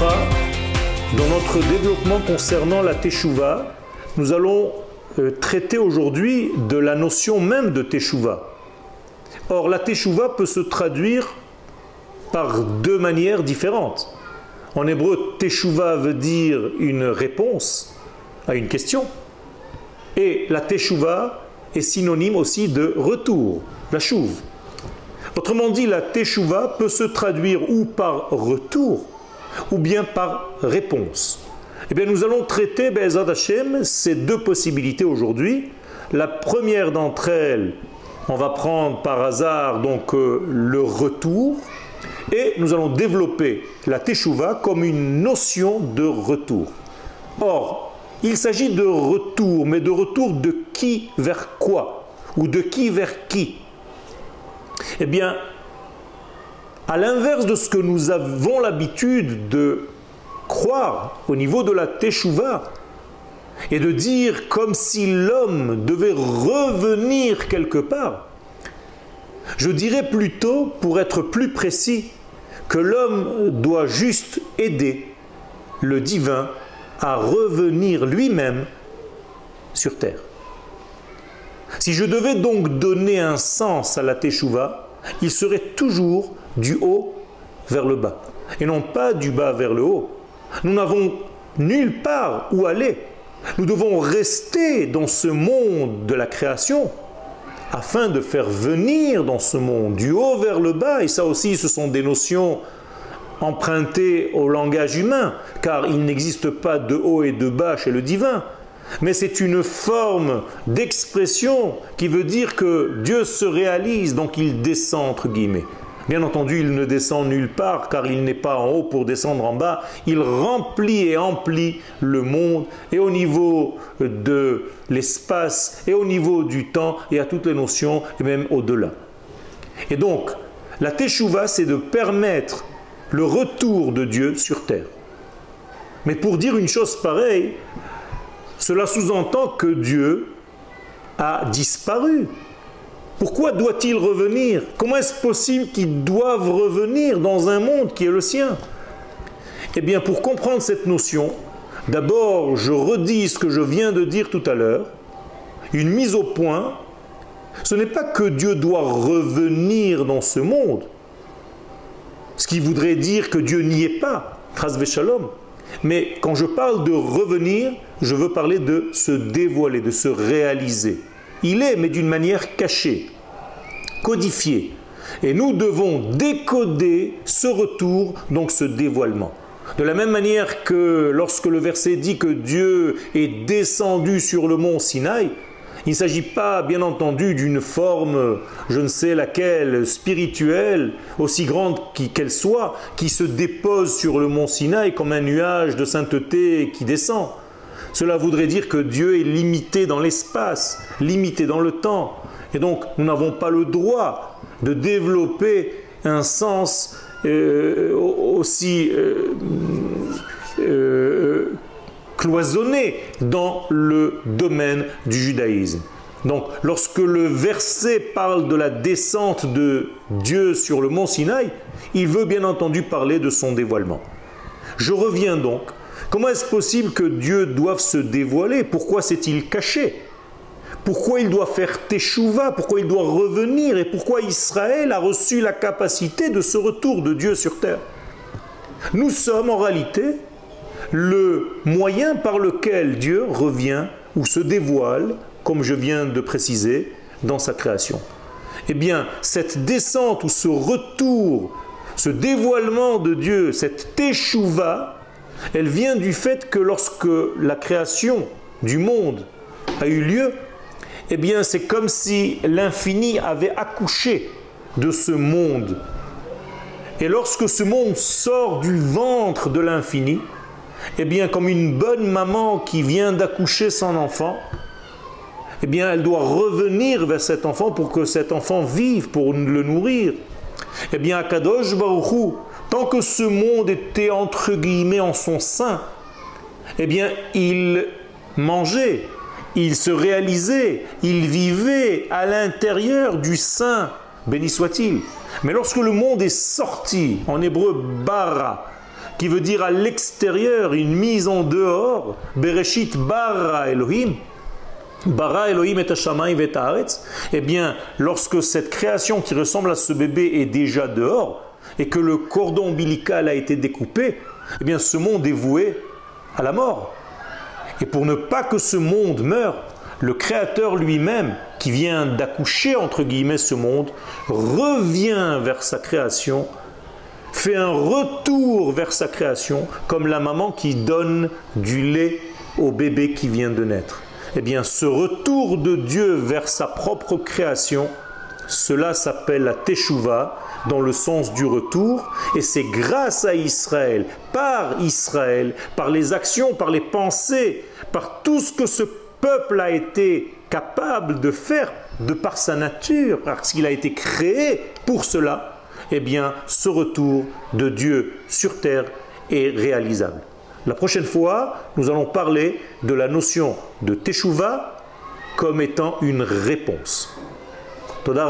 Dans notre développement concernant la Teshuvah, nous allons euh, traiter aujourd'hui de la notion même de Teshuvah. Or, la Teshuvah peut se traduire par deux manières différentes. En hébreu, Teshuvah veut dire une réponse à une question. Et la Teshuvah est synonyme aussi de retour, la chouve. Autrement dit, la Teshuvah peut se traduire ou par retour, ou bien par réponse. Eh bien, nous allons traiter, Be'ezad Hashem, ces deux possibilités aujourd'hui. La première d'entre elles, on va prendre par hasard donc euh, le retour, et nous allons développer la Teshuvah comme une notion de retour. Or, il s'agit de retour, mais de retour de qui vers quoi? Ou de qui vers qui? Eh bien, à l'inverse de ce que nous avons l'habitude de croire au niveau de la Teshuvah, et de dire comme si l'homme devait revenir quelque part, je dirais plutôt, pour être plus précis, que l'homme doit juste aider le divin à revenir lui-même sur terre. Si je devais donc donner un sens à la Teshuvah, il serait toujours du haut vers le bas, et non pas du bas vers le haut. Nous n'avons nulle part où aller. Nous devons rester dans ce monde de la création afin de faire venir dans ce monde du haut vers le bas, et ça aussi ce sont des notions empruntées au langage humain, car il n'existe pas de haut et de bas chez le divin, mais c'est une forme d'expression qui veut dire que Dieu se réalise, donc il descend entre guillemets. Bien entendu, il ne descend nulle part car il n'est pas en haut pour descendre en bas. Il remplit et emplit le monde et au niveau de l'espace et au niveau du temps et à toutes les notions et même au-delà. Et donc, la Teshuvah, c'est de permettre le retour de Dieu sur terre. Mais pour dire une chose pareille, cela sous-entend que Dieu a disparu. Pourquoi doit-il revenir? Comment est-ce possible qu'ils doivent revenir dans un monde qui est le sien? Eh bien, pour comprendre cette notion, d'abord, je redis ce que je viens de dire tout à l'heure, une mise au point. Ce n'est pas que Dieu doit revenir dans ce monde, ce qui voudrait dire que Dieu n'y est pas, Shalom. Mais quand je parle de revenir, je veux parler de se dévoiler, de se réaliser. Il est, mais d'une manière cachée, codifiée. Et nous devons décoder ce retour, donc ce dévoilement. De la même manière que lorsque le verset dit que Dieu est descendu sur le mont Sinaï, il ne s'agit pas, bien entendu, d'une forme, je ne sais laquelle, spirituelle, aussi grande qu'elle soit, qui se dépose sur le mont Sinaï comme un nuage de sainteté qui descend. Cela voudrait dire que Dieu est limité dans l'espace, limité dans le temps. Et donc, nous n'avons pas le droit de développer un sens euh, aussi euh, dans le domaine du judaïsme. Donc, lorsque le verset parle de la descente de Dieu sur le mont Sinaï, il veut bien entendu parler de son dévoilement. Je reviens donc. Comment est-ce possible que Dieu doive se dévoiler? Pourquoi s'est-il caché? Pourquoi il doit faire teshuva? Pourquoi il doit revenir? Et pourquoi Israël a reçu la capacité de ce retour de Dieu sur terre? Nous sommes en réalité le moyen par lequel Dieu revient ou se dévoile, comme je viens de préciser, dans sa création. Eh bien, cette descente ou ce retour, ce dévoilement de Dieu, cette teshuva, elle vient du fait que lorsque la création du monde a eu lieu, eh bien c'est comme si l'infini avait accouché de ce monde. Et lorsque ce monde sort du ventre de l'infini, eh bien comme une bonne maman qui vient d'accoucher son enfant, eh bien elle doit revenir vers cet enfant pour que cet enfant vive, pour le nourrir. Eh bien Akadosh Baruch Tant que ce monde était entre guillemets en son sein, eh bien, il mangeait, il se réalisait, il vivait à l'intérieur du sein, béni soit-il. Mais lorsque le monde est sorti, en hébreu bara, qui veut dire à l'extérieur, une mise en dehors, Bereshit bara Elohim, bara Elohim et eh bien, lorsque cette création qui ressemble à ce bébé est déjà dehors, et que le cordon ombilical a été découpé, eh bien, ce monde est voué à la mort. Et pour ne pas que ce monde meure, le Créateur lui-même, qui vient d'accoucher entre guillemets ce monde, revient vers sa création, fait un retour vers sa création, comme la maman qui donne du lait au bébé qui vient de naître. Eh bien, ce retour de Dieu vers sa propre création, cela s'appelle la Teshuvah, dans le sens du retour, et c'est grâce à Israël, par Israël, par les actions, par les pensées, par tout ce que ce peuple a été capable de faire de par sa nature, parce qu'il a été créé pour cela, eh bien, ce retour de Dieu sur terre est réalisable. La prochaine fois, nous allons parler de la notion de Teshuvah comme étant une réponse. Toda